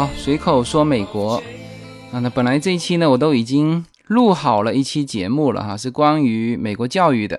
好，随口说美国啊，那本来这一期呢，我都已经录好了一期节目了哈，是关于美国教育的。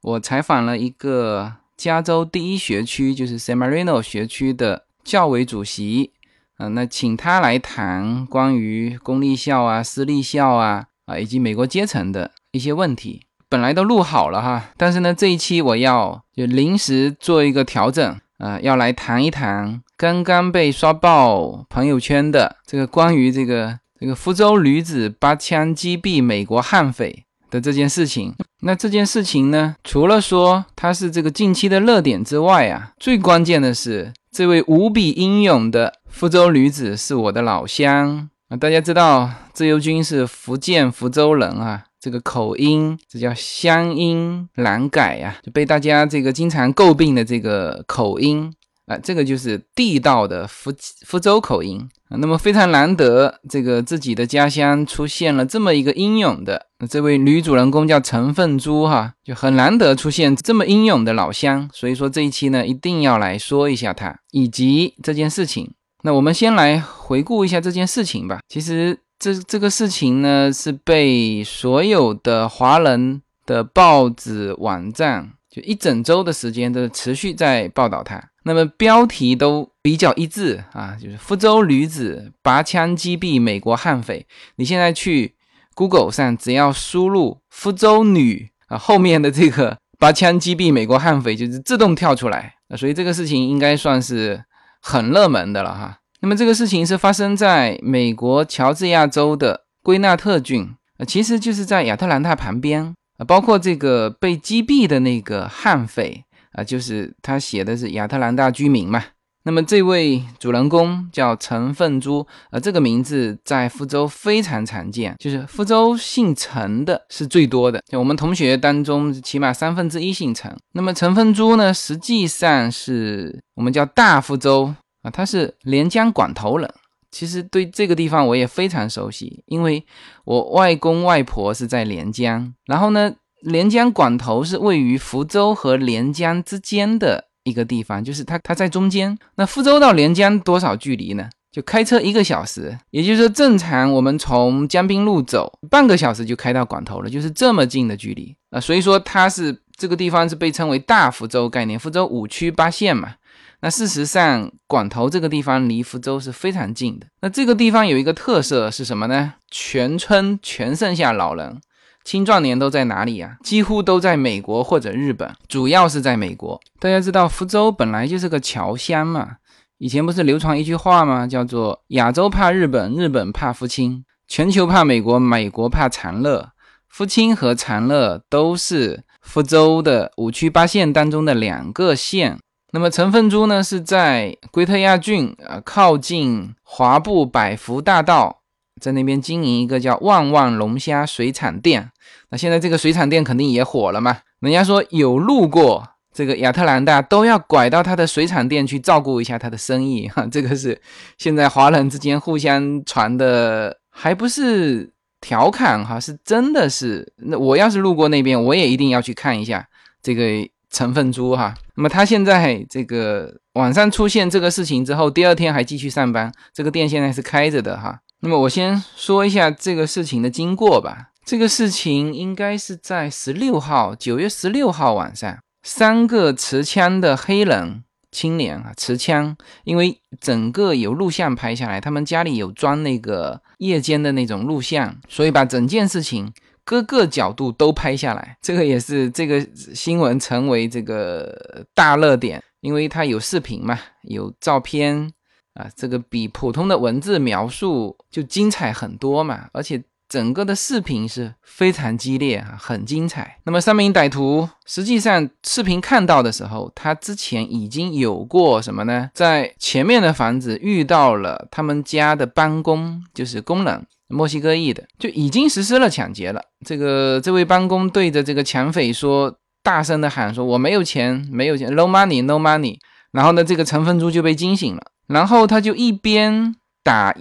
我采访了一个加州第一学区，就是 San Marino 学区的教委主席，啊，那请他来谈关于公立校啊、私立校啊啊以及美国阶层的一些问题。本来都录好了哈，但是呢，这一期我要就临时做一个调整，啊，要来谈一谈刚刚被刷爆朋友圈的这个关于这个这个福州女子拔枪击毙美国悍匪的这件事情。那这件事情呢，除了说它是这个近期的热点之外啊，最关键的是这位无比英勇的福州女子是我的老乡啊。大家知道自由军是福建福州人啊。这个口音，这叫乡音难改呀，就被大家这个经常诟病的这个口音这个就是地道的福福州口音。那么非常难得，这个自己的家乡出现了这么一个英勇的，这位女主人公叫陈凤珠哈，就很难得出现这么英勇的老乡，所以说这一期呢，一定要来说一下她以及这件事情。那我们先来回顾一下这件事情吧，其实。这这个事情呢，是被所有的华人的报纸网站，就一整周的时间都持续在报道它。那么标题都比较一致啊，就是福州女子拔枪击毙美国悍匪。你现在去 Google 上，只要输入“福州女”啊，后面的这个拔枪击毙美国悍匪就是自动跳出来。啊所以这个事情应该算是很热门的了哈。那么这个事情是发生在美国乔治亚州的圭纳特郡啊，其实就是在亚特兰大旁边啊。包括这个被击毙的那个悍匪啊，就是他写的是亚特兰大居民嘛。那么这位主人公叫陈凤珠啊，这个名字在福州非常常见，就是福州姓陈的是最多的。就我们同学当中，起码三分之一姓陈。那么陈凤珠呢，实际上是我们叫大福州。啊，他是连江管头人，其实对这个地方我也非常熟悉，因为我外公外婆是在连江。然后呢，连江管头是位于福州和连江之间的一个地方，就是它它在中间。那福州到连江多少距离呢？就开车一个小时，也就是说正常我们从江滨路走半个小时就开到管头了，就是这么近的距离啊。所以说它是这个地方是被称为大福州概念，福州五区八县嘛。那事实上，管头这个地方离福州是非常近的。那这个地方有一个特色是什么呢？全村全剩下老人，青壮年都在哪里呀？几乎都在美国或者日本，主要是在美国。大家知道，福州本来就是个侨乡嘛。以前不是流传一句话吗？叫做“亚洲怕日本，日本怕福清；全球怕美国，美国怕长乐。福清和长乐都是福州的五区八县当中的两个县。”那么陈凤珠呢，是在圭特亚郡啊，靠近华埠百福大道，在那边经营一个叫旺旺龙虾水产店。那现在这个水产店肯定也火了嘛？人家说有路过这个亚特兰大，都要拐到他的水产店去照顾一下他的生意哈。这个是现在华人之间互相传的，还不是调侃哈，是真的是。那我要是路过那边，我也一定要去看一下这个。成分猪哈，那么他现在这个晚上出现这个事情之后，第二天还继续上班，这个店现在是开着的哈。那么我先说一下这个事情的经过吧。这个事情应该是在十六号，九月十六号晚上，三个持枪的黑人青年啊，持枪，因为整个有录像拍下来，他们家里有装那个夜间的那种录像，所以把整件事情。各个角度都拍下来，这个也是这个新闻成为这个大热点，因为它有视频嘛，有照片啊，这个比普通的文字描述就精彩很多嘛，而且整个的视频是非常激烈啊，很精彩。那么三名歹徒实际上视频看到的时候，他之前已经有过什么呢？在前面的房子遇到了他们家的帮工，就是工人。墨西哥裔的就已经实施了抢劫了。这个这位帮工对着这个抢匪说，大声的喊说：“我没有钱，没有钱，no money, no money。”然后呢，这个陈凤珠就被惊醒了，然后他就一边打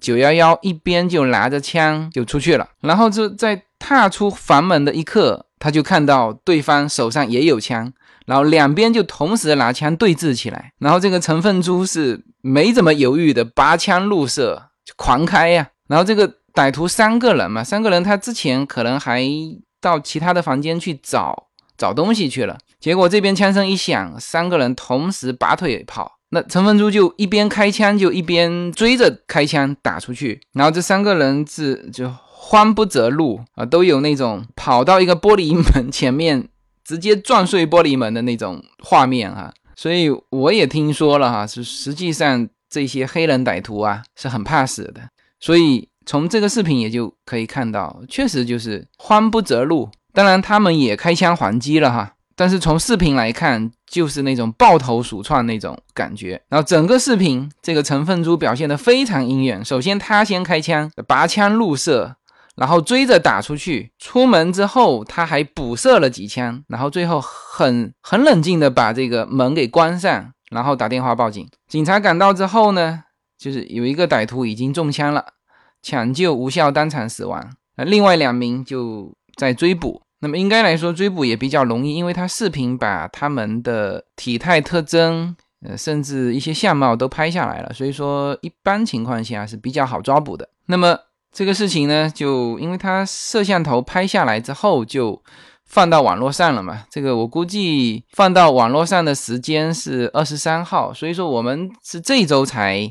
九幺幺一边就拿着枪就出去了，然后就在踏出房门的一刻，他就看到对方手上也有枪，然后两边就同时拿枪对峙起来，然后这个陈凤珠是没怎么犹豫的拔枪入射，狂开呀，然后这个歹徒三个人嘛，三个人他之前可能还到其他的房间去找找东西去了，结果这边枪声一响，三个人同时拔腿跑。陈文珠就一边开枪，就一边追着开枪打出去，然后这三个人是就慌不择路啊，都有那种跑到一个玻璃门前面直接撞碎玻璃门的那种画面啊。所以我也听说了哈，是实际上这些黑人歹徒啊是很怕死的，所以从这个视频也就可以看到，确实就是慌不择路。当然他们也开枪还击了哈。但是从视频来看，就是那种抱头鼠窜那种感觉。然后整个视频，这个陈凤珠表现得非常英勇。首先他先开枪，拔枪入射，然后追着打出去。出门之后他还补射了几枪，然后最后很很冷静的把这个门给关上，然后打电话报警。警察赶到之后呢，就是有一个歹徒已经中枪了，抢救无效，当场死亡。那另外两名就在追捕。那么应该来说追捕也比较容易，因为他视频把他们的体态特征，呃，甚至一些相貌都拍下来了，所以说一般情况下是比较好抓捕的。那么这个事情呢，就因为他摄像头拍下来之后就放到网络上了嘛，这个我估计放到网络上的时间是二十三号，所以说我们是这周才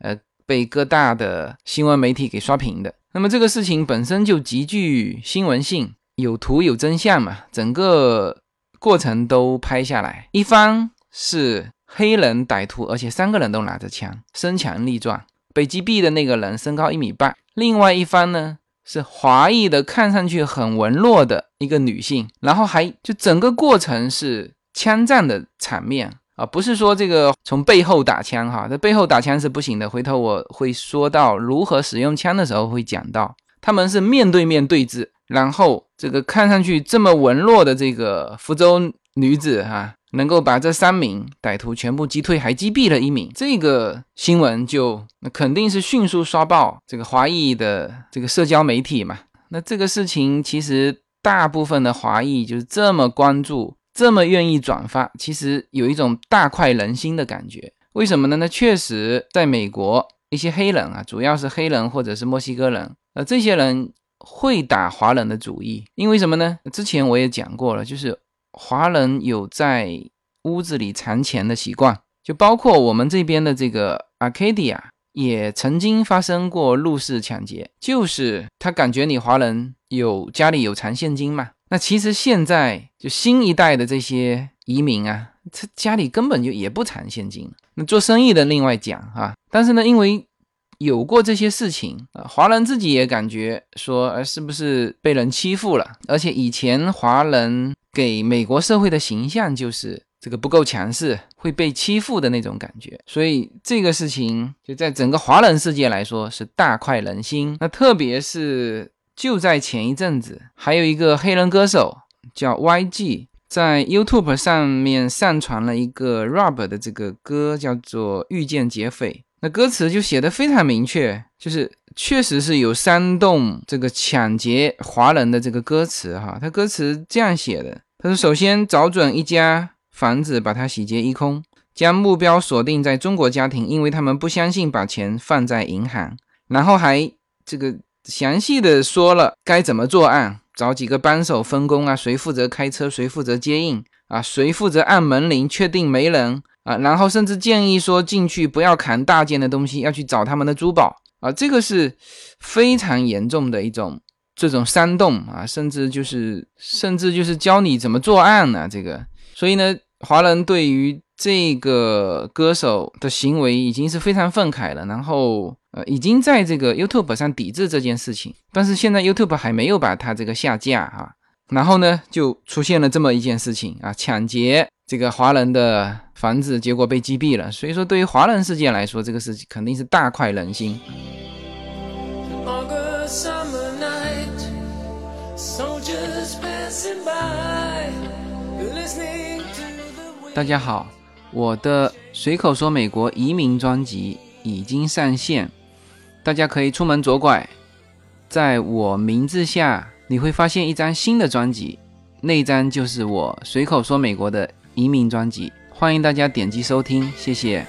呃被各大的新闻媒体给刷屏的。那么这个事情本身就极具新闻性。有图有真相嘛？整个过程都拍下来。一方是黑人歹徒，而且三个人都拿着枪，身强力壮。被击毙的那个人身高一米八。另外一方呢是华裔的，看上去很文弱的一个女性。然后还就整个过程是枪战的场面啊，不是说这个从背后打枪哈，这背后打枪是不行的。回头我会说到如何使用枪的时候会讲到，他们是面对面对峙。然后，这个看上去这么文弱的这个福州女子哈，能够把这三名歹徒全部击退，还击毙了一名，这个新闻就那肯定是迅速刷爆这个华裔的这个社交媒体嘛。那这个事情其实大部分的华裔就是这么关注，这么愿意转发，其实有一种大快人心的感觉。为什么呢？那确实在美国一些黑人啊，主要是黑人或者是墨西哥人，呃，这些人。会打华人的主意，因为什么呢？之前我也讲过了，就是华人有在屋子里藏钱的习惯，就包括我们这边的这个 Arcadia 也曾经发生过入室抢劫，就是他感觉你华人有家里有藏现金嘛。那其实现在就新一代的这些移民啊，他家里根本就也不藏现金。那做生意的另外讲啊，但是呢，因为有过这些事情啊，华人自己也感觉说，呃，是不是被人欺负了？而且以前华人给美国社会的形象就是这个不够强势，会被欺负的那种感觉。所以这个事情就在整个华人世界来说是大快人心。那特别是就在前一阵子，还有一个黑人歌手叫 YG，在 YouTube 上面上传了一个 rap 的这个歌，叫做《遇见劫匪》。那歌词就写的非常明确，就是确实是有煽动这个抢劫华人的这个歌词哈。他歌词这样写的，他说：首先找准一家房子，把它洗劫一空，将目标锁定在中国家庭，因为他们不相信把钱放在银行。然后还这个详细的说了该怎么作案，找几个帮手分工啊，谁负责开车，谁负责接应啊，谁负责按门铃，确定没人。啊，然后甚至建议说进去不要砍大件的东西，要去找他们的珠宝啊，这个是非常严重的一种这种煽动啊，甚至就是甚至就是教你怎么作案呢？这个，所以呢，华人对于这个歌手的行为已经是非常愤慨了，然后呃，已经在这个 YouTube 上抵制这件事情，但是现在 YouTube 还没有把它这个下架哈，然后呢，就出现了这么一件事情啊，抢劫这个华人的。房子结果被击毙了，所以说对于华人世界来说，这个事情肯定是大快人心。大家好，我的随口说美国移民专辑已经上线，大家可以出门左拐，在我名字下你会发现一张新的专辑，那张就是我随口说美国的移民专辑，欢迎大家点击收听，谢谢。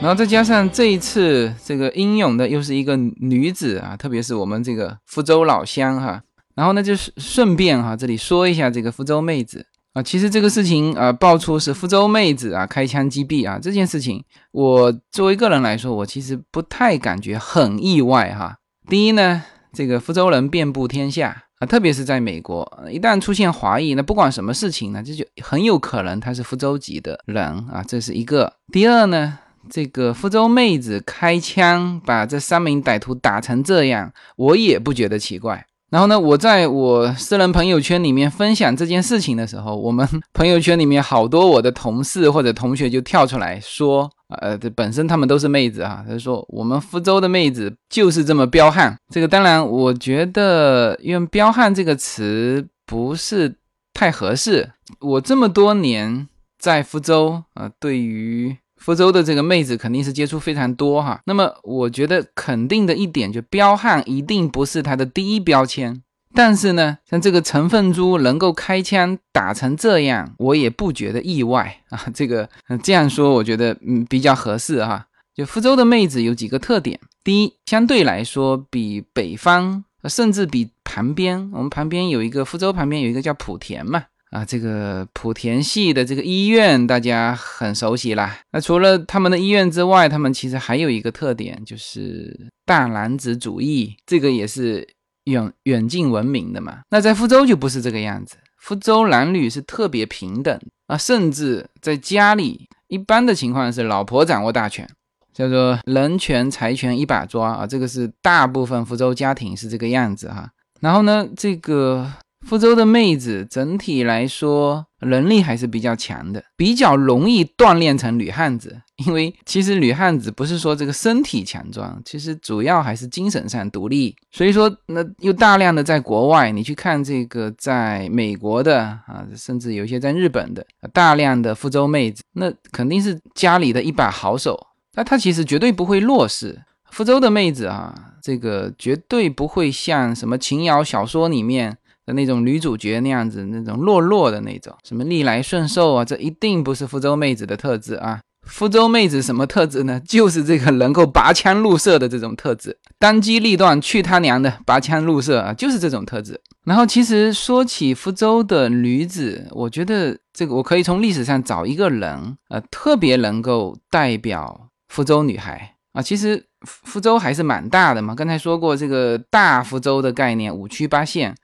然后再加上这一次这个英勇的又是一个女子啊，特别是我们这个福州老乡哈。然后呢，就是顺便哈，这里说一下这个福州妹子啊，其实这个事情啊，爆出是福州妹子啊开枪击毙啊这件事情，我作为个人来说，我其实不太感觉很意外哈。第一呢，这个福州人遍布天下啊，特别是在美国，一旦出现华裔，那不管什么事情呢，这就很有可能他是福州籍的人啊，这是一个。第二呢。这个福州妹子开枪把这三名歹徒打成这样，我也不觉得奇怪。然后呢，我在我私人朋友圈里面分享这件事情的时候，我们朋友圈里面好多我的同事或者同学就跳出来说，呃，这本身他们都是妹子啊，他说我们福州的妹子就是这么彪悍。这个当然，我觉得用“彪悍”这个词不是太合适。我这么多年在福州啊，对于福州的这个妹子肯定是接触非常多哈，那么我觉得肯定的一点就彪悍一定不是她的第一标签，但是呢，像这个成分猪能够开枪打成这样，我也不觉得意外啊。这个这样说我觉得嗯比较合适哈。就福州的妹子有几个特点，第一，相对来说比北方甚至比旁边，我们旁边有一个福州旁边有一个叫莆田嘛。啊，这个莆田系的这个医院大家很熟悉啦。那除了他们的医院之外，他们其实还有一个特点，就是大男子主义，这个也是远远近闻名的嘛。那在福州就不是这个样子，福州男女是特别平等啊，甚至在家里一般的情况是老婆掌握大权，叫做人权财权一把抓啊，这个是大部分福州家庭是这个样子哈。然后呢，这个。福州的妹子整体来说能力还是比较强的，比较容易锻炼成女汉子。因为其实女汉子不是说这个身体强壮，其实主要还是精神上独立。所以说，那又大量的在国外，你去看这个在美国的啊，甚至有一些在日本的大量的福州妹子，那肯定是家里的一把好手。那她其实绝对不会弱势。福州的妹子啊，这个绝对不会像什么琼瑶小说里面。的那种女主角那样子，那种弱弱的那种，什么逆来顺受啊，这一定不是福州妹子的特质啊。福州妹子什么特质呢？就是这个能够拔枪入射的这种特质，当机立断，去他娘的，拔枪入射啊，就是这种特质。然后其实说起福州的女子，我觉得这个我可以从历史上找一个人，呃，特别能够代表福州女孩啊。其实福州还是蛮大的嘛，刚才说过这个大福州的概念，五区八县。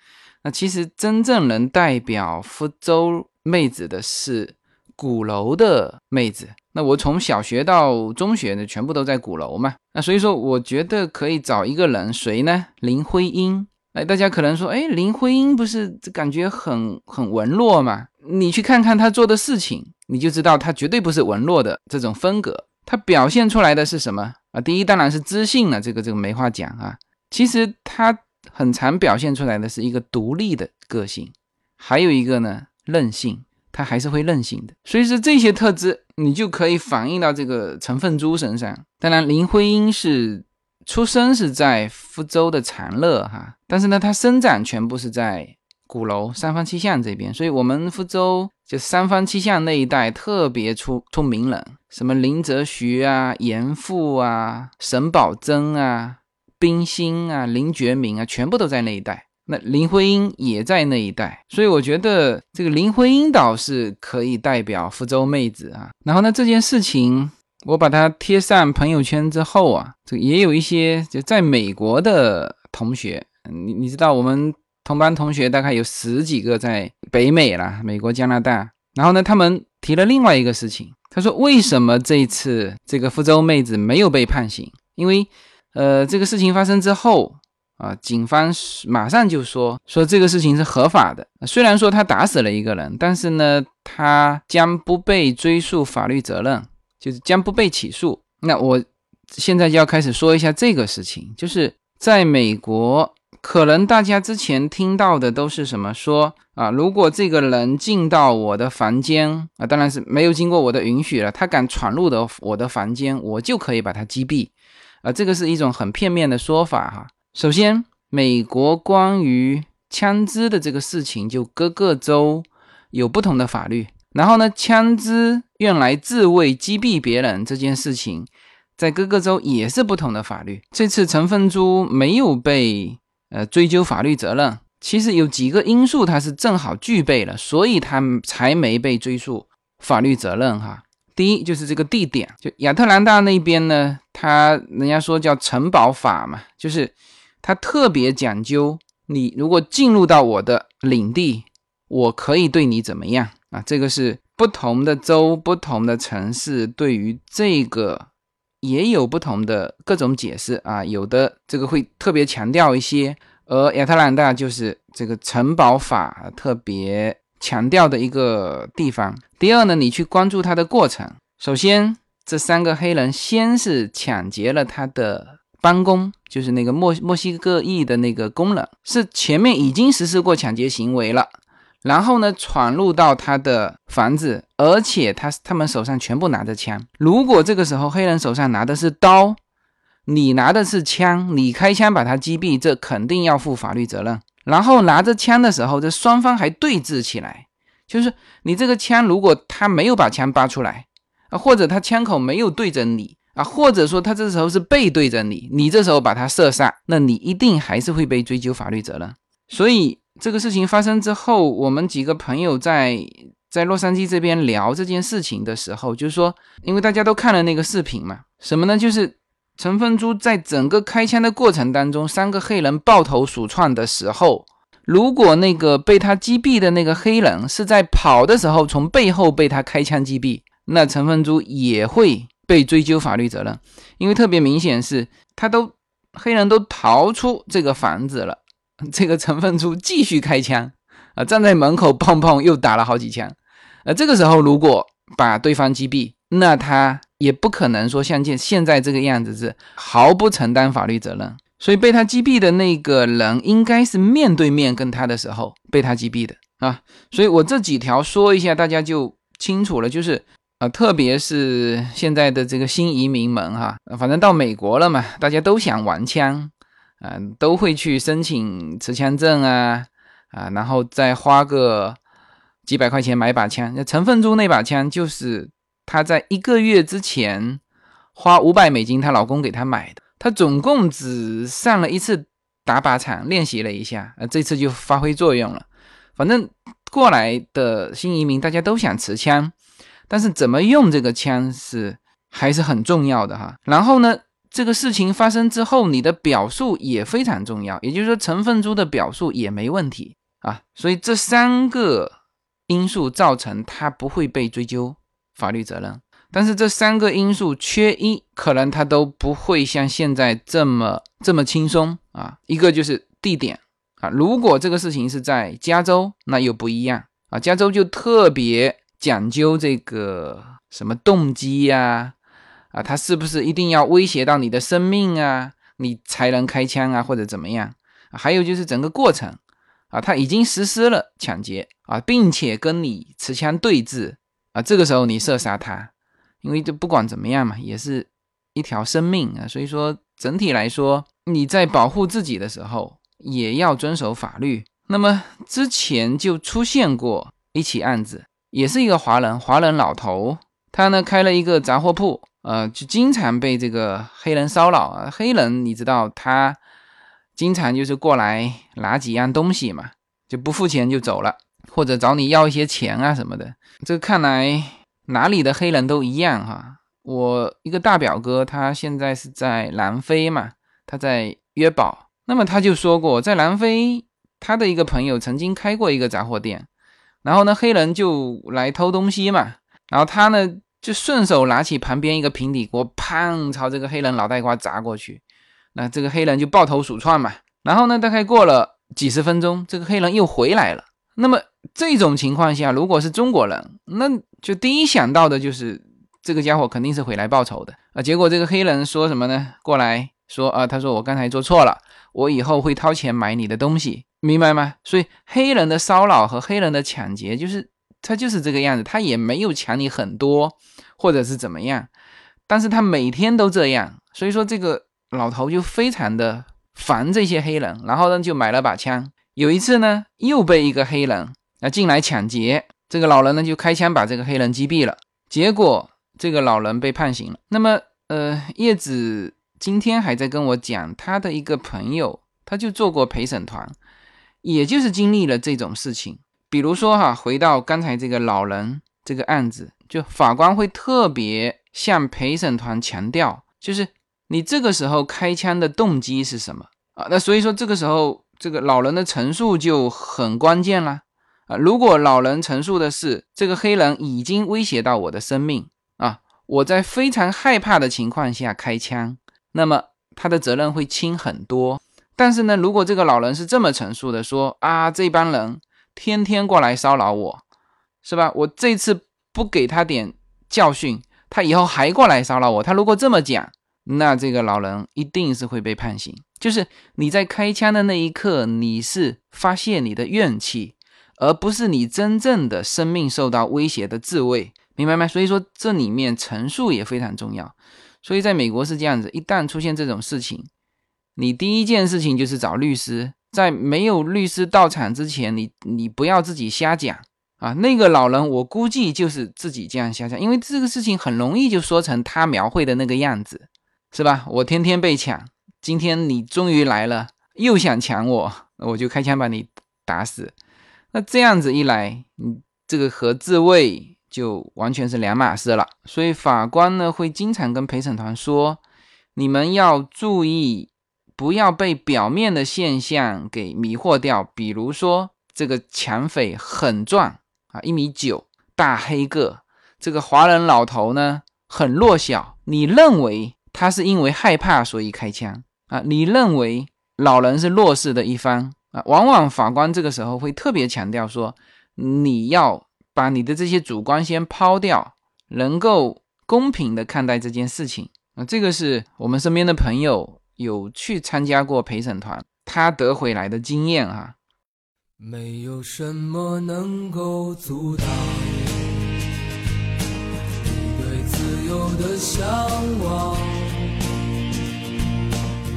那其实真正能代表福州妹子的是鼓楼的妹子。那我从小学到中学呢，全部都在鼓楼嘛。那所以说，我觉得可以找一个人，谁呢？林徽因。哎，大家可能说，哎，林徽因不是感觉很很文弱吗？你去看看她做的事情，你就知道她绝对不是文弱的这种风格。她表现出来的是什么啊？第一当然是知性了，这个这个没话讲啊。其实她。很常表现出来的是一个独立的个性，还有一个呢任性，他还是会任性的。所以说这些特质你就可以反映到这个陈凤珠身上。当然，林徽因是出生是在福州的长乐哈，但是呢，她生长全部是在鼓楼三坊七巷这边。所以，我们福州就三坊七巷那一带特别出出名人，什么林则徐啊、严复啊、沈葆桢啊。冰心啊，林觉民啊，全部都在那一带。那林徽因也在那一带，所以我觉得这个林徽因倒是可以代表福州妹子啊。然后呢，这件事情我把它贴上朋友圈之后啊，这个也有一些就在美国的同学，你你知道我们同班同学大概有十几个在北美啦，美国、加拿大。然后呢，他们提了另外一个事情，他说为什么这一次这个福州妹子没有被判刑？因为呃，这个事情发生之后啊，警方马上就说说这个事情是合法的。虽然说他打死了一个人，但是呢，他将不被追诉法律责任，就是将不被起诉。那我现在就要开始说一下这个事情，就是在美国可能大家之前听到的都是什么说啊？如果这个人进到我的房间啊，当然是没有经过我的允许了，他敢闯入的我的房间，我就可以把他击毙啊。这个是一种很片面的说法哈。首先，美国关于枪支的这个事情，就各个州有不同的法律。然后呢，枪支用来自卫击毙别人这件事情，在各个州也是不同的法律。这次陈凤珠没有被呃追究法律责任，其实有几个因素，他是正好具备了，所以他才没被追溯法律责任哈。第一就是这个地点，就亚特兰大那边呢，他人家说叫城堡法嘛，就是他特别讲究，你如果进入到我的领地，我可以对你怎么样。啊，这个是不同的州、不同的城市对于这个也有不同的各种解释啊，有的这个会特别强调一些，而亚特兰大就是这个城堡法特别强调的一个地方。第二呢，你去关注他的过程，首先这三个黑人先是抢劫了他的帮工，就是那个墨墨西哥裔的那个工人，是前面已经实施过抢劫行为了。然后呢，闯入到他的房子，而且他他们手上全部拿着枪。如果这个时候黑人手上拿的是刀，你拿的是枪，你开枪把他击毙，这肯定要负法律责任。然后拿着枪的时候，这双方还对峙起来，就是你这个枪，如果他没有把枪拔出来啊，或者他枪口没有对着你啊，或者说他这时候是背对着你，你这时候把他射杀，那你一定还是会被追究法律责任。所以。这个事情发生之后，我们几个朋友在在洛杉矶这边聊这件事情的时候，就是说，因为大家都看了那个视频嘛，什么呢？就是陈凤珠在整个开枪的过程当中，三个黑人抱头鼠窜的时候，如果那个被他击毙的那个黑人是在跑的时候从背后被他开枪击毙，那陈凤珠也会被追究法律责任，因为特别明显是他都黑人都逃出这个房子了。这个陈凤珠继续开枪啊，站在门口砰砰又打了好几枪，呃，这个时候如果把对方击毙，那他也不可能说像现现在这个样子是毫不承担法律责任。所以被他击毙的那个人应该是面对面跟他的时候被他击毙的啊。所以我这几条说一下，大家就清楚了。就是啊，特别是现在的这个新移民们哈，反正到美国了嘛，大家都想玩枪。嗯，都会去申请持枪证啊，啊，然后再花个几百块钱买把枪。那陈凤珠那把枪就是她在一个月之前花五百美金，她老公给她买的。她总共只上了一次打靶场练习了一下，啊，这次就发挥作用了。反正过来的新移民大家都想持枪，但是怎么用这个枪是还是很重要的哈。然后呢？这个事情发生之后，你的表述也非常重要，也就是说，陈凤珠的表述也没问题啊。所以这三个因素造成他不会被追究法律责任，但是这三个因素缺一，可能他都不会像现在这么这么轻松啊。一个就是地点啊，如果这个事情是在加州，那又不一样啊。加州就特别讲究这个什么动机呀。啊，他是不是一定要威胁到你的生命啊，你才能开枪啊，或者怎么样？还有就是整个过程啊，他已经实施了抢劫啊，并且跟你持枪对峙啊，这个时候你射杀他，因为这不管怎么样嘛，也是一条生命啊，所以说整体来说，你在保护自己的时候也要遵守法律。那么之前就出现过一起案子，也是一个华人，华人老头，他呢开了一个杂货铺。呃，就经常被这个黑人骚扰啊。黑人你知道，他经常就是过来拿几样东西嘛，就不付钱就走了，或者找你要一些钱啊什么的。这看来哪里的黑人都一样哈。我一个大表哥，他现在是在南非嘛，他在约堡。那么他就说过，在南非，他的一个朋友曾经开过一个杂货店，然后呢，黑人就来偷东西嘛，然后他呢。就顺手拿起旁边一个平底锅，砰，朝这个黑人脑袋瓜砸过去。那这个黑人就抱头鼠窜嘛。然后呢，大概过了几十分钟，这个黑人又回来了。那么这种情况下，如果是中国人，那就第一想到的就是这个家伙肯定是回来报仇的啊。结果这个黑人说什么呢？过来说啊，他说我刚才做错了，我以后会掏钱买你的东西，明白吗？所以黑人的骚扰和黑人的抢劫，就是他就是这个样子，他也没有抢你很多，或者是怎么样，但是他每天都这样，所以说这个老头就非常的烦这些黑人，然后呢就买了把枪。有一次呢，又被一个黑人啊进来抢劫，这个老人呢就开枪把这个黑人击毙了，结果这个老人被判刑了。那么，呃，叶子。今天还在跟我讲他的一个朋友，他就做过陪审团，也就是经历了这种事情。比如说哈，回到刚才这个老人这个案子，就法官会特别向陪审团强调，就是你这个时候开枪的动机是什么啊？那所以说这个时候这个老人的陈述就很关键了啊。如果老人陈述的是这个黑人已经威胁到我的生命啊，我在非常害怕的情况下开枪。那么他的责任会轻很多，但是呢，如果这个老人是这么陈述的，说啊，这帮人天天过来骚扰我，是吧？我这次不给他点教训，他以后还过来骚扰我。他如果这么讲，那这个老人一定是会被判刑。就是你在开枪的那一刻，你是发泄你的怨气，而不是你真正的生命受到威胁的自卫，明白吗？所以说这里面陈述也非常重要。所以，在美国是这样子，一旦出现这种事情，你第一件事情就是找律师。在没有律师到场之前，你你不要自己瞎讲啊。那个老人，我估计就是自己这样瞎讲，因为这个事情很容易就说成他描绘的那个样子，是吧？我天天被抢，今天你终于来了，又想抢我，我就开枪把你打死。那这样子一来，你这个和自卫。就完全是两码事了，所以法官呢会经常跟陪审团说：“你们要注意，不要被表面的现象给迷惑掉。比如说，这个抢匪很壮啊，一米九，大黑个；这个华人老头呢很弱小。你认为他是因为害怕所以开枪啊？你认为老人是弱势的一方啊？往往法官这个时候会特别强调说，你要。”把你的这些主观先抛掉，能够公平的看待这件事情啊，这个是我们身边的朋友有去参加过陪审团，他得回来的经验啊。没有什么能够阻挡你对自由的向往。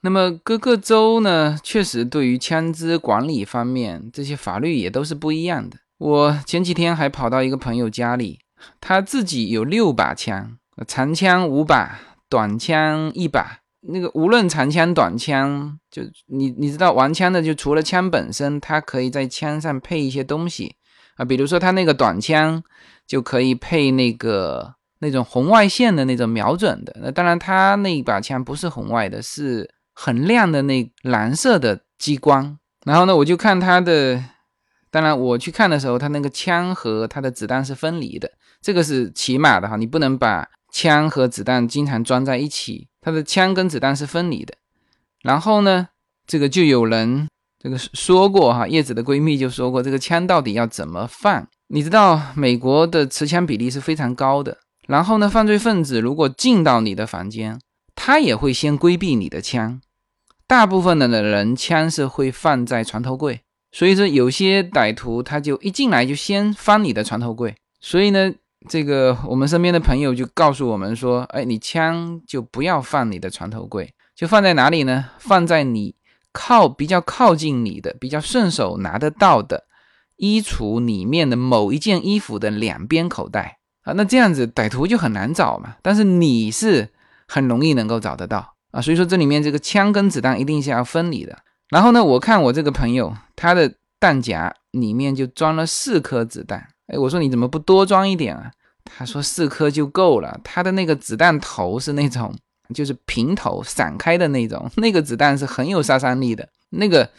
那么各个州呢，确实对于枪支管理方面，这些法律也都是不一样的。我前几天还跑到一个朋友家里，他自己有六把枪，长枪五把，短枪一把。那个无论长枪短枪，就你你知道玩枪的，就除了枪本身，他可以在枪上配一些东西啊，比如说他那个短枪就可以配那个那种红外线的那种瞄准的。那当然，他那一把枪不是红外的，是。很亮的那蓝色的激光，然后呢，我就看它的，当然我去看的时候，它那个枪和它的子弹是分离的，这个是起码的哈，你不能把枪和子弹经常装在一起，它的枪跟子弹是分离的。然后呢，这个就有人这个说过哈，叶子的闺蜜就说过，这个枪到底要怎么放？你知道美国的持枪比例是非常高的，然后呢，犯罪分子如果进到你的房间，他也会先规避你的枪。大部分的人枪是会放在床头柜，所以说有些歹徒他就一进来就先翻你的床头柜，所以呢，这个我们身边的朋友就告诉我们说，哎，你枪就不要放你的床头柜，就放在哪里呢？放在你靠比较靠近你的、比较顺手拿得到的衣橱里面的某一件衣服的两边口袋啊。那这样子歹徒就很难找嘛。但是你是很容易能够找得到啊。所以说这里面这个枪跟子弹一定是要分离的。然后呢，我看我这个朋友他的弹夹里面就装了四颗子弹。哎，我说你怎么不多装一点啊？他说四颗就够了。他的那个子弹头是那种，就是平头散开的那种，那个子弹是很有杀伤力的。那个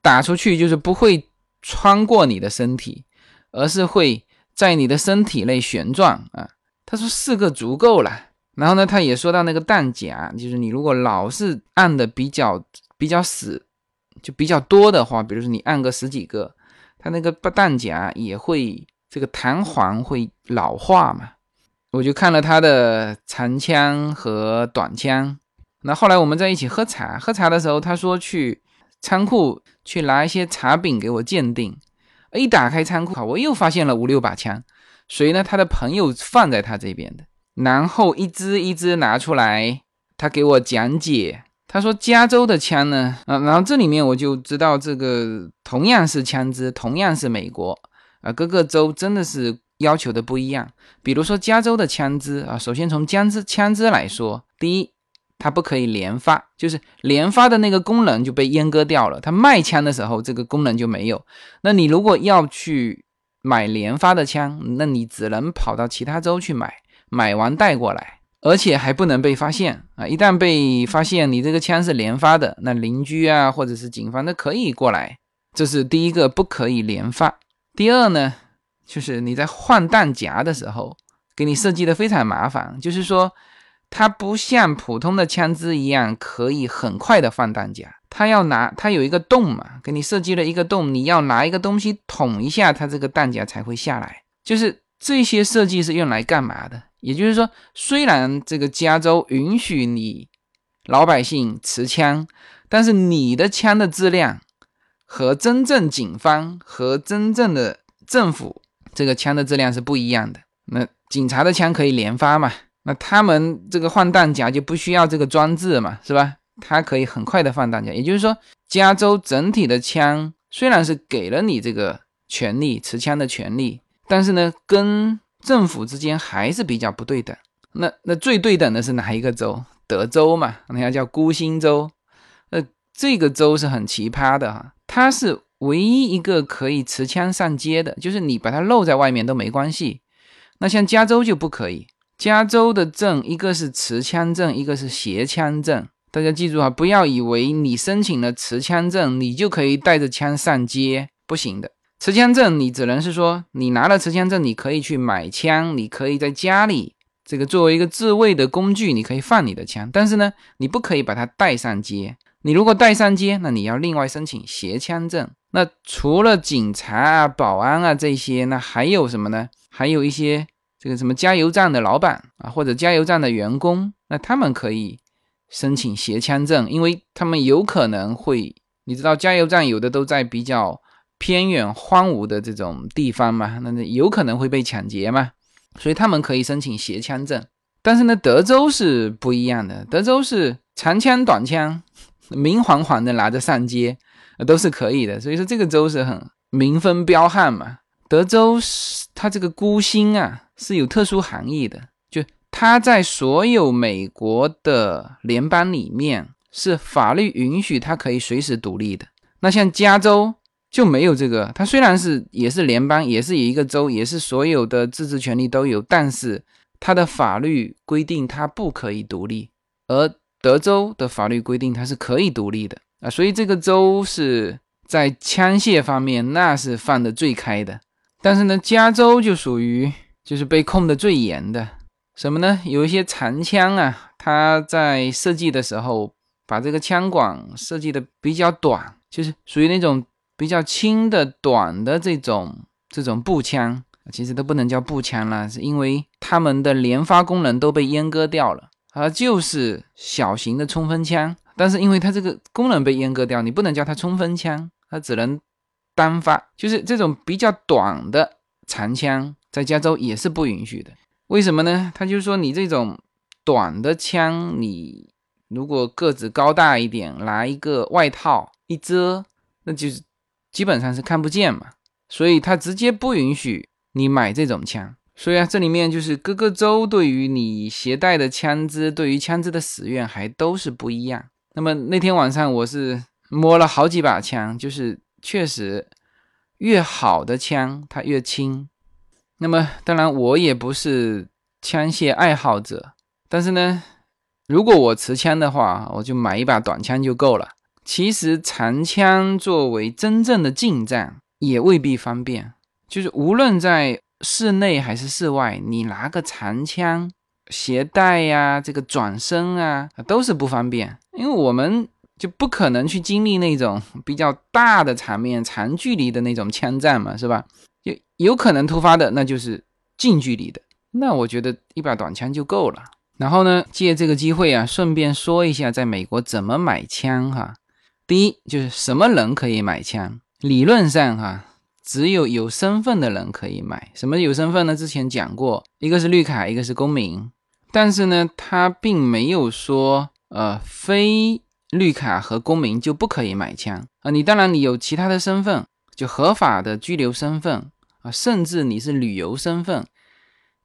打出去就是不会穿过你的身体，而是会在你的身体内旋转啊。他说四个足够了。然后呢，他也说到那个弹夹，就是你如果老是按的比较比较死，就比较多的话，比如说你按个十几个，它那个弹夹也会。这个弹簧会老化嘛？我就看了他的长枪和短枪。那后来我们在一起喝茶，喝茶的时候，他说去仓库去拿一些茶饼给我鉴定。一打开仓库，我又发现了五六把枪。所以呢，他的朋友放在他这边的，然后一支一支拿出来，他给我讲解。他说加州的枪呢，啊，然后这里面我就知道这个同样是枪支，同样是美国。啊，各个州真的是要求的不一样。比如说加州的枪支啊，首先从枪支枪支来说，第一，它不可以连发，就是连发的那个功能就被阉割掉了。它卖枪的时候，这个功能就没有。那你如果要去买连发的枪，那你只能跑到其他州去买，买完带过来，而且还不能被发现啊！一旦被发现你这个枪是连发的，那邻居啊或者是警方都可以过来。这是第一个，不可以连发。第二呢，就是你在换弹夹的时候，给你设计的非常麻烦。就是说，它不像普通的枪支一样可以很快的换弹夹，它要拿它有一个洞嘛，给你设计了一个洞，你要拿一个东西捅一下，它这个弹夹才会下来。就是这些设计是用来干嘛的？也就是说，虽然这个加州允许你老百姓持枪，但是你的枪的质量。和真正警方和真正的政府这个枪的质量是不一样的。那警察的枪可以连发嘛？那他们这个换弹夹就不需要这个装置嘛，是吧？它可以很快的换弹夹。也就是说，加州整体的枪虽然是给了你这个权利持枪的权利，但是呢，跟政府之间还是比较不对等。那那最对等的是哪一个州？德州嘛，人家叫孤星州。呃，这个州是很奇葩的哈。它是唯一一个可以持枪上街的，就是你把它露在外面都没关系。那像加州就不可以，加州的证一个是持枪证，一个是携枪证。大家记住啊，不要以为你申请了持枪证，你就可以带着枪上街，不行的。持枪证你只能是说，你拿了持枪证，你可以去买枪，你可以在家里这个作为一个自卫的工具，你可以放你的枪，但是呢，你不可以把它带上街。你如果带上街，那你要另外申请携枪证。那除了警察啊、保安啊这些，那还有什么呢？还有一些这个什么加油站的老板啊，或者加油站的员工，那他们可以申请携枪证，因为他们有可能会，你知道加油站有的都在比较偏远荒芜的这种地方嘛，那有可能会被抢劫嘛，所以他们可以申请携枪证。但是呢，德州是不一样的，德州是长枪、短枪。明晃晃的拿着上街，都是可以的。所以说这个州是很民风彪悍嘛。德州是它这个孤星啊是有特殊含义的，就它在所有美国的联邦里面是法律允许它可以随时独立的。那像加州就没有这个，它虽然是也是联邦，也是一个州，也是所有的自治权利都有，但是它的法律规定它不可以独立，而。德州的法律规定它是可以独立的啊，所以这个州是在枪械方面那是放的最开的。但是呢，加州就属于就是被控的最严的。什么呢？有一些长枪啊，它在设计的时候把这个枪管设计的比较短，就是属于那种比较轻的短的这种这种步枪，其实都不能叫步枪了，是因为它们的连发功能都被阉割掉了。它就是小型的冲锋枪，但是因为它这个功能被阉割掉，你不能叫它冲锋枪，它只能单发，就是这种比较短的长枪，在加州也是不允许的。为什么呢？他就说你这种短的枪，你如果个子高大一点，拿一个外套一遮，那就是基本上是看不见嘛。所以他直接不允许你买这种枪。所以啊，这里面就是各个州对于你携带的枪支，对于枪支的使用还都是不一样。那么那天晚上我是摸了好几把枪，就是确实越好的枪它越轻。那么，当然我也不是枪械爱好者，但是呢，如果我持枪的话，我就买一把短枪就够了。其实长枪作为真正的近战也未必方便，就是无论在室内还是室外，你拿个长枪携带呀，这个转身啊，都是不方便，因为我们就不可能去经历那种比较大的场面、长距离的那种枪战嘛，是吧？有有可能突发的，那就是近距离的。那我觉得一把短枪就够了。然后呢，借这个机会啊，顺便说一下，在美国怎么买枪哈。第一就是什么人可以买枪？理论上哈，只有有身份的人可以买。什么有身份呢？之前讲过，一个是绿卡，一个是公民。但是呢，他并没有说，呃，非绿卡和公民就不可以买枪啊。你当然你有其他的身份，就合法的居留身份。啊，甚至你是旅游身份，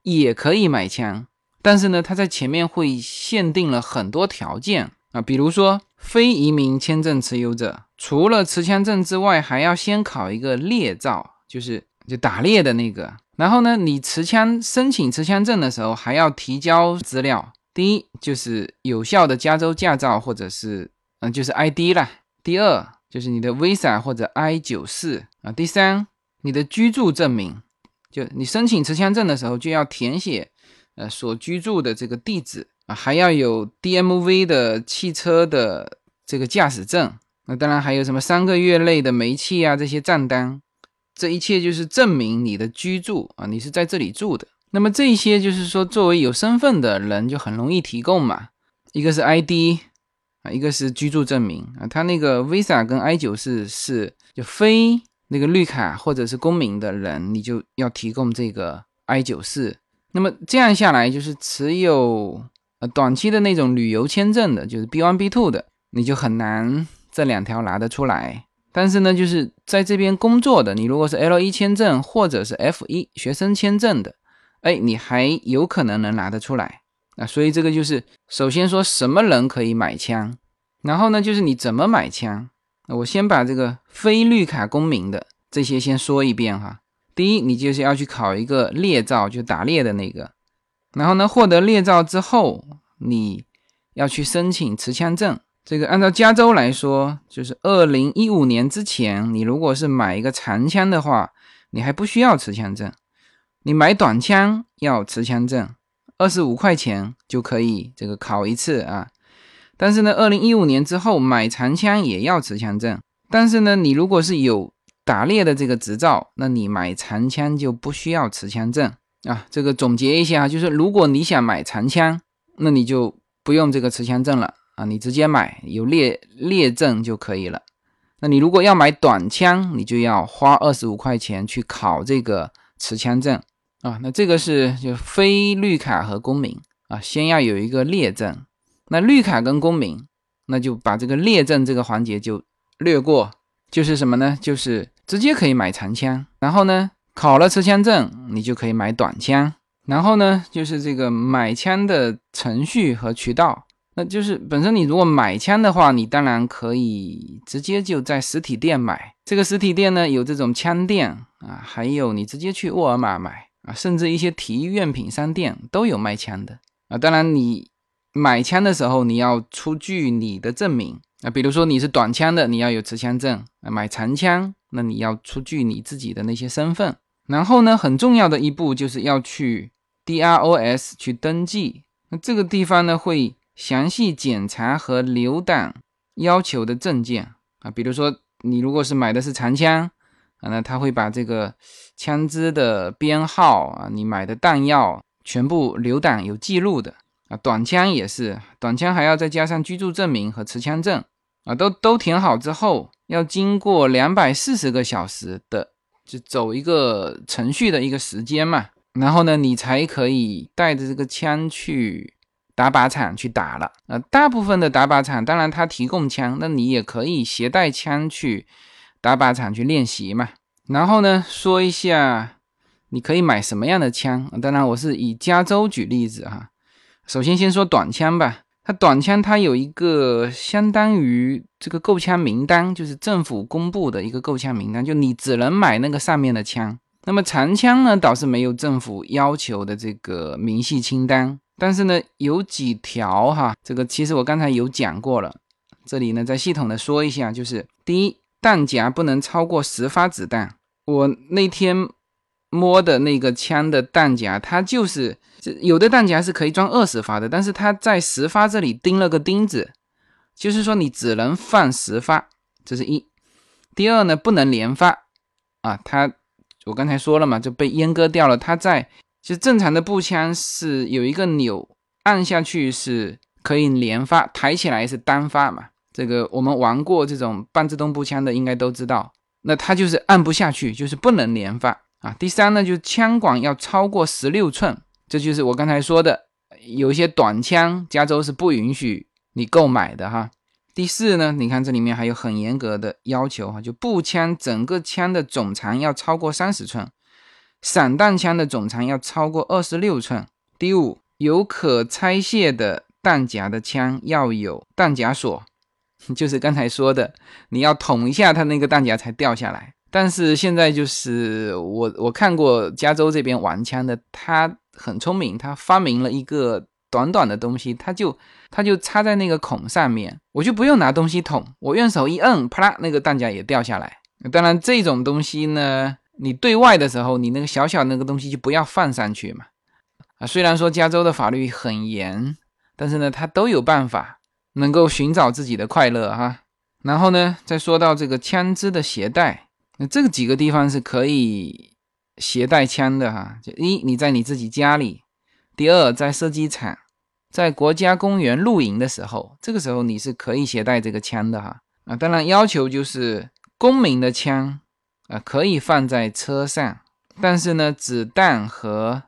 也可以买枪，但是呢，他在前面会限定了很多条件啊，比如说非移民签证持有者，除了持枪证之外，还要先考一个猎照，就是就打猎的那个。然后呢，你持枪申请持枪证的时候，还要提交资料，第一就是有效的加州驾照或者是嗯就是 ID 啦，第二就是你的 Visa 或者 I 九四啊，第三。你的居住证明，就你申请持枪证的时候就要填写，呃，所居住的这个地址啊，还要有 DMV 的汽车的这个驾驶证，那当然还有什么三个月内的煤气啊这些账单，这一切就是证明你的居住啊，你是在这里住的。那么这些就是说，作为有身份的人就很容易提供嘛，一个是 ID 啊，一个是居住证明啊，他那个 Visa 跟 I 九四是就非。那个绿卡或者是公民的人，你就要提供这个 I 九四。那么这样下来，就是持有呃短期的那种旅游签证的，就是 B one B two 的，你就很难这两条拿得出来。但是呢，就是在这边工作的，你如果是 L 一签证或者是 F 一学生签证的，哎，你还有可能能拿得出来啊。所以这个就是首先说什么人可以买枪，然后呢，就是你怎么买枪。我先把这个非绿卡公民的这些先说一遍哈。第一，你就是要去考一个猎照，就打猎的那个。然后呢，获得猎照之后，你要去申请持枪证。这个按照加州来说，就是二零一五年之前，你如果是买一个长枪的话，你还不需要持枪证。你买短枪要持枪证，二十五块钱就可以这个考一次啊。但是呢，二零一五年之后买长枪也要持枪证。但是呢，你如果是有打猎的这个执照，那你买长枪就不需要持枪证啊。这个总结一下，就是如果你想买长枪，那你就不用这个持枪证了啊，你直接买有猎猎证就可以了。那你如果要买短枪，你就要花二十五块钱去考这个持枪证啊。那这个是就非绿卡和公民啊，先要有一个猎证。那绿卡跟公民，那就把这个列证这个环节就略过，就是什么呢？就是直接可以买长枪，然后呢，考了持枪证，你就可以买短枪，然后呢，就是这个买枪的程序和渠道，那就是本身你如果买枪的话，你当然可以直接就在实体店买，这个实体店呢有这种枪店啊，还有你直接去沃尔玛买。啊，甚至一些体育用品商店都有卖枪的。啊，当然你。买枪的时候，你要出具你的证明。啊，比如说你是短枪的，你要有持枪证啊；买长枪，那你要出具你自己的那些身份。然后呢，很重要的一步就是要去 DROS 去登记。那这个地方呢，会详细检查和留档要求的证件啊，比如说你如果是买的是长枪啊，那他会把这个枪支的编号啊，你买的弹药全部留档有记录的。啊，短枪也是，短枪还要再加上居住证明和持枪证啊，都都填好之后，要经过两百四十个小时的，就走一个程序的一个时间嘛。然后呢，你才可以带着这个枪去打靶场去打了。呃，大部分的打靶场，当然他提供枪，那你也可以携带枪去打靶场去练习嘛。然后呢，说一下你可以买什么样的枪。当然，我是以加州举例子哈。首先先说短枪吧，短枪它有一个相当于这个购枪名单，就是政府公布的一个购枪名单，就你只能买那个上面的枪。那么长枪呢，倒是没有政府要求的这个明细清单，但是呢，有几条哈，这个其实我刚才有讲过了，这里呢再系统的说一下，就是第一，弹夹不能超过十发子弹。我那天摸的那个枪的弹夹，它就是有的弹夹是可以装二十发的，但是它在十发这里钉了个钉子，就是说你只能放十发，这是一。第二呢，不能连发啊，它。我刚才说了嘛，就被阉割掉了。它在其实正常的步枪是有一个钮，按下去是可以连发，抬起来是单发嘛。这个我们玩过这种半自动步枪的应该都知道。那它就是按不下去，就是不能连发啊。第三呢，就是枪管要超过十六寸，这就是我刚才说的，有一些短枪，加州是不允许你购买的哈。第四呢，你看这里面还有很严格的要求哈，就步枪整个枪的总长要超过三十寸，散弹枪的总长要超过二十六寸。第五，有可拆卸的弹夹的枪要有弹夹锁，就是刚才说的，你要捅一下它那个弹夹才掉下来。但是现在就是我我看过加州这边玩枪的，他很聪明，他发明了一个。短短的东西，它就它就插在那个孔上面，我就不用拿东西捅，我用手一摁，啪啦，那个弹夹也掉下来。当然，这种东西呢，你对外的时候，你那个小小那个东西就不要放上去嘛。啊，虽然说加州的法律很严，但是呢，他都有办法能够寻找自己的快乐哈。然后呢，再说到这个枪支的携带，那这个几个地方是可以携带枪的哈。就一，你在你自己家里。第二，在射击场，在国家公园露营的时候，这个时候你是可以携带这个枪的哈啊。当然，要求就是公民的枪啊可以放在车上，但是呢，子弹和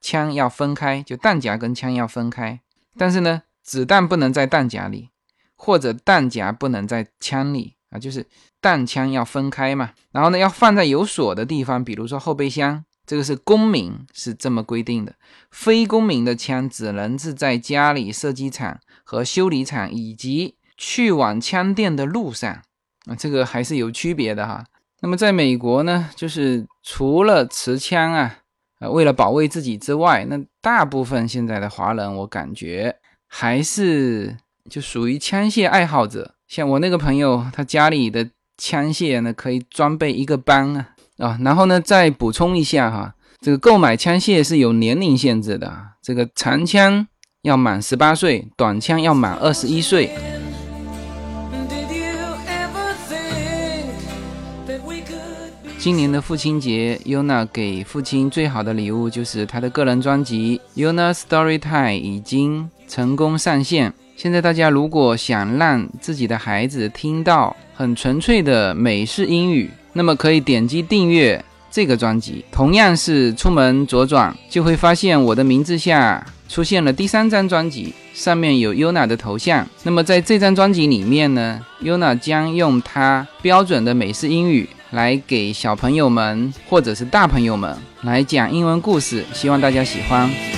枪要分开，就弹夹跟枪要分开。但是呢，子弹不能在弹夹里，或者弹夹不能在枪里啊，就是弹枪要分开嘛。然后呢，要放在有锁的地方，比如说后备箱。这个是公民是这么规定的，非公民的枪只能是在家里、射击场和修理厂以及去往枪店的路上啊，这个还是有区别的哈。那么在美国呢，就是除了持枪啊，呃，为了保卫自己之外，那大部分现在的华人，我感觉还是就属于枪械爱好者。像我那个朋友，他家里的枪械呢，可以装备一个班啊。啊，然后呢，再补充一下哈，这个购买枪械是有年龄限制的，这个长枪要满十八岁，短枪要满二十一岁。今年的父亲节，Yuna 给父亲最好的礼物就是他的个人专辑《Yuna Story Time》已经成功上线。现在大家如果想让自己的孩子听到很纯粹的美式英语，那么可以点击订阅这个专辑，同样是出门左转就会发现我的名字下出现了第三张专辑，上面有 Yuna 的头像。那么在这张专辑里面呢，Yuna 将用她标准的美式英语来给小朋友们或者是大朋友们来讲英文故事，希望大家喜欢。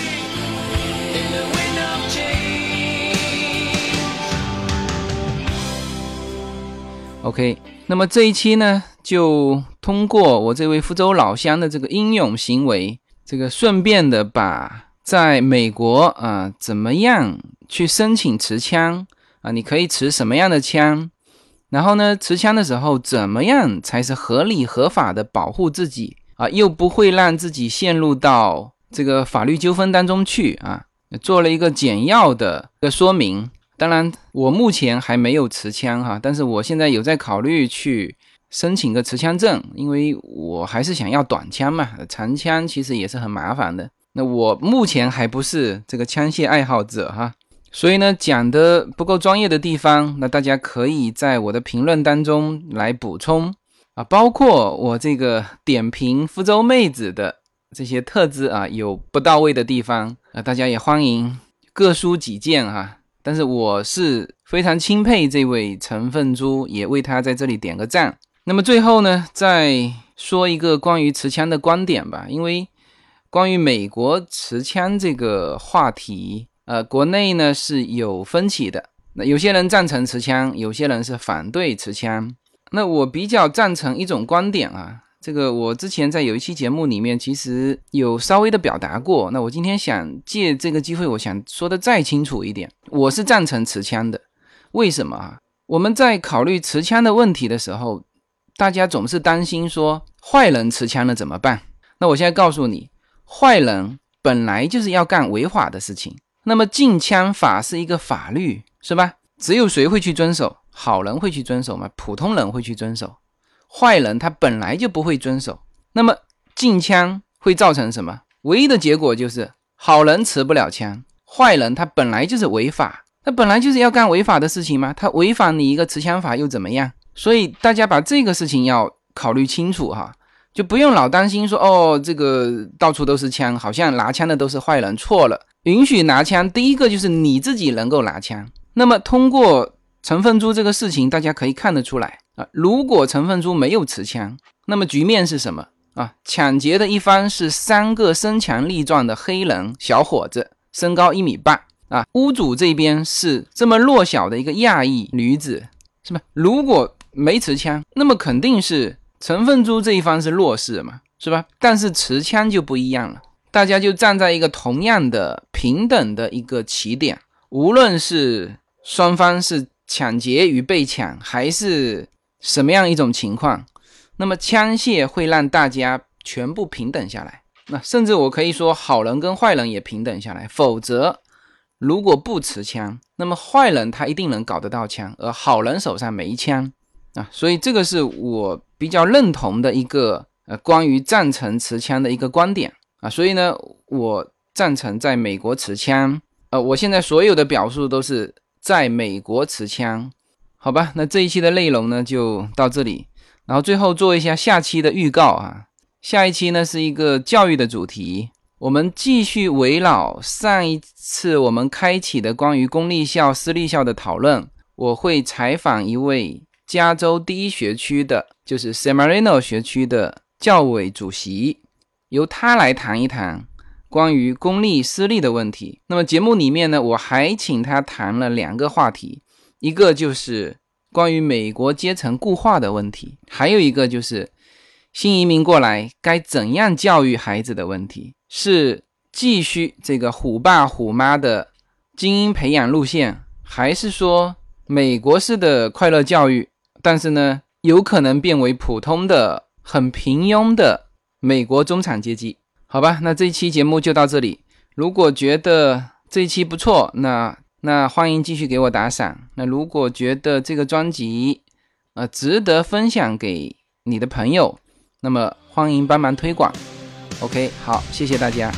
OK，那么这一期呢？就通过我这位福州老乡的这个英勇行为，这个顺便的把在美国啊怎么样去申请持枪啊？你可以持什么样的枪？然后呢，持枪的时候怎么样才是合理合法的保护自己啊？又不会让自己陷入到这个法律纠纷当中去啊？做了一个简要的个说明。当然，我目前还没有持枪哈，但是我现在有在考虑去。申请个持枪证，因为我还是想要短枪嘛，长枪其实也是很麻烦的。那我目前还不是这个枪械爱好者哈，所以呢，讲的不够专业的地方，那大家可以在我的评论当中来补充啊，包括我这个点评福州妹子的这些特质啊有不到位的地方啊，大家也欢迎各抒己见哈。但是我是非常钦佩这位陈凤珠，也为他在这里点个赞。那么最后呢，再说一个关于持枪的观点吧，因为关于美国持枪这个话题，呃，国内呢是有分歧的。那有些人赞成持枪，有些人是反对持枪。那我比较赞成一种观点啊。这个我之前在有一期节目里面，其实有稍微的表达过。那我今天想借这个机会，我想说的再清楚一点，我是赞成持枪的。为什么啊？我们在考虑持枪的问题的时候，大家总是担心说坏人持枪了怎么办？那我现在告诉你，坏人本来就是要干违法的事情。那么禁枪法是一个法律，是吧？只有谁会去遵守？好人会去遵守吗？普通人会去遵守？坏人他本来就不会遵守，那么禁枪会造成什么？唯一的结果就是好人持不了枪，坏人他本来就是违法，他本来就是要干违法的事情嘛，他违反你一个持枪法又怎么样？所以大家把这个事情要考虑清楚哈，就不用老担心说哦，这个到处都是枪，好像拿枪的都是坏人，错了，允许拿枪，第一个就是你自己能够拿枪。那么通过陈凤珠这个事情，大家可以看得出来。啊，如果陈凤珠没有持枪，那么局面是什么啊？抢劫的一方是三个身强力壮的黑人小伙子，身高一米八啊。屋主这边是这么弱小的一个亚裔女子，是吧？如果没持枪，那么肯定是陈凤珠这一方是弱势嘛，是吧？但是持枪就不一样了，大家就站在一个同样的平等的一个起点，无论是双方是抢劫与被抢，还是。什么样一种情况，那么枪械会让大家全部平等下来？那甚至我可以说，好人跟坏人也平等下来。否则，如果不持枪，那么坏人他一定能搞得到枪，而好人手上没枪啊。所以这个是我比较认同的一个呃关于赞成持枪的一个观点啊。所以呢，我赞成在美国持枪。呃，我现在所有的表述都是在美国持枪。好吧，那这一期的内容呢就到这里，然后最后做一下下期的预告啊。下一期呢是一个教育的主题，我们继续围绕上一次我们开启的关于公立校、私立校的讨论，我会采访一位加州第一学区的，就是 San Marino 学区的教委主席，由他来谈一谈关于公立、私立的问题。那么节目里面呢，我还请他谈了两个话题。一个就是关于美国阶层固化的问题，还有一个就是新移民过来该怎样教育孩子的问题，是继续这个虎爸虎妈的精英培养路线，还是说美国式的快乐教育，但是呢有可能变为普通的很平庸的美国中产阶级？好吧，那这一期节目就到这里。如果觉得这一期不错，那。那欢迎继续给我打赏。那如果觉得这个专辑，呃，值得分享给你的朋友，那么欢迎帮忙推广。OK，好，谢谢大家。